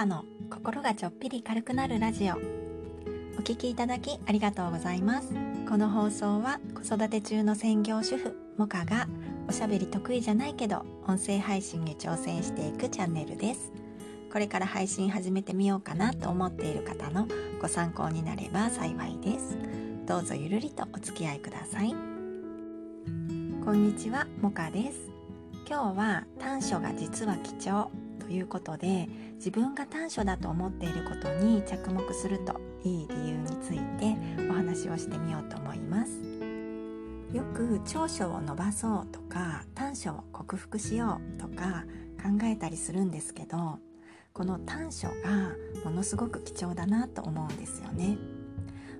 カの心がちょっぴり軽くなるラジオ。お聞きいただきありがとうございます。この放送は子育て中の専業主婦モカがおしゃべり得意じゃないけど音声配信に挑戦していくチャンネルです。これから配信始めてみようかなと思っている方のご参考になれば幸いです。どうぞゆるりとお付き合いください。こんにちはモカです。今日は短所が実は貴重。いうことで自分が短所だと思っていることに着目するといい理由についてお話をしてみようと思います。よく長所を伸ばそうとか短所を克服しようとか考えたりするんですけどこの短所がものすごく貴重だなと思うんですよね。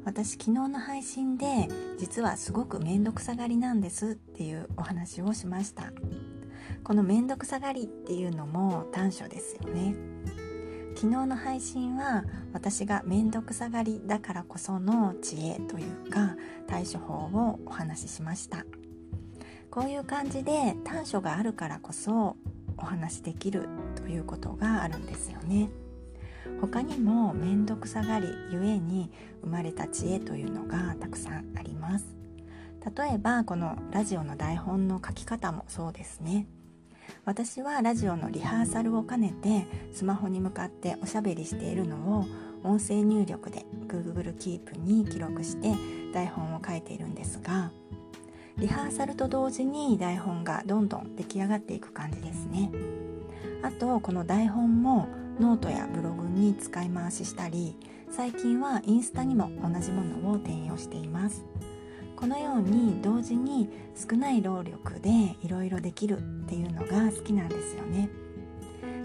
私昨日の配信で実はすごく面倒くさがりなんですっていうお話をしました。この面倒くさがりっていうのも短所ですよね。昨日の配信は私が面倒くさがりだからこその知恵というか対処法をお話ししました。こういう感じで短所があるからこそお話しできるということがあるんですよね。他にも面倒くさがりゆえに生まれた知恵というのがたくさんあります。例えばこのラジオの台本の書き方もそうですね。私はラジオのリハーサルを兼ねてスマホに向かっておしゃべりしているのを音声入力で Google Keep に記録して台本を書いているんですがリハーサルと同時に台本がどんどん出来上がっていく感じですね。あとこの台本もノートやブログに使い回ししたり最近はインスタにも同じものを転用しています。このように同時に少ない労力でいろいろできるっていうのが好きなんですよね。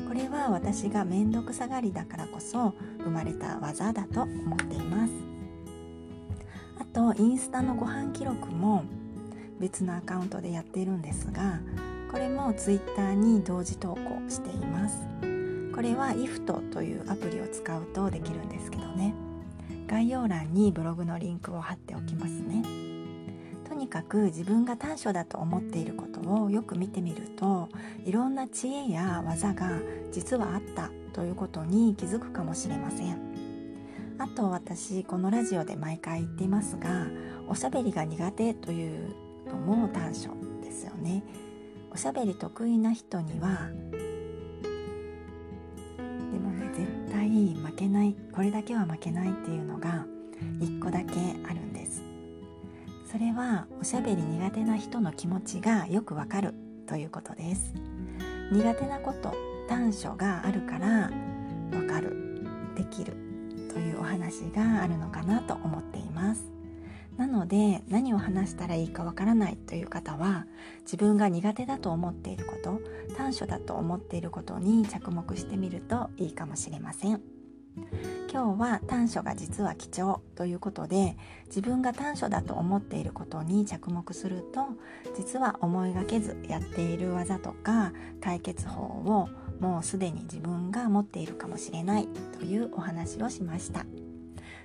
これは私が面倒くさがりだからこそ生まれた技だと思っています。あとインスタのご飯記録も別のアカウントでやっているんですがこれも Twitter に同時投稿しています。これは IFT というアプリを使うとできるんですけどね。概要欄にブログのリンクを貼っておきますね。にかく自分が短所だと思っていることをよく見てみるといろんな知恵や技が実はあったということに気づくかもしれません。あと私このラジオで毎回言っていますがおしゃべりが苦手というのも短所ですよね。おしゃべり得意な人にはでもね絶対負けないこれだけは負けないっていうのがしゃべり苦手な人の気持ちがよくわかるということです苦手なこと短所があるからわかるできるというお話があるのかなと思っていますなので何を話したらいいかわからないという方は自分が苦手だと思っていること短所だと思っていることに着目してみるといいかもしれません。今日は短所が実は貴重ということで自分が短所だと思っていることに着目すると実は思いがけずやっている技とか解決法をもうすでに自分が持っているかもしれないというお話をしました。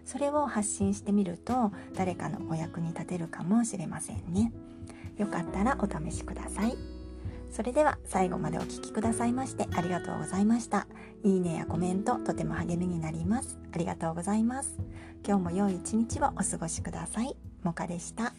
それを発信してみると誰かのお役に立てるかもしれませんね。よかったらお試しください。それでは最後までお聴きくださいましてありがとうございました。いいねやコメントとても励みになります。ありがとうございます。今日も良い一日をお過ごしください。もかでした。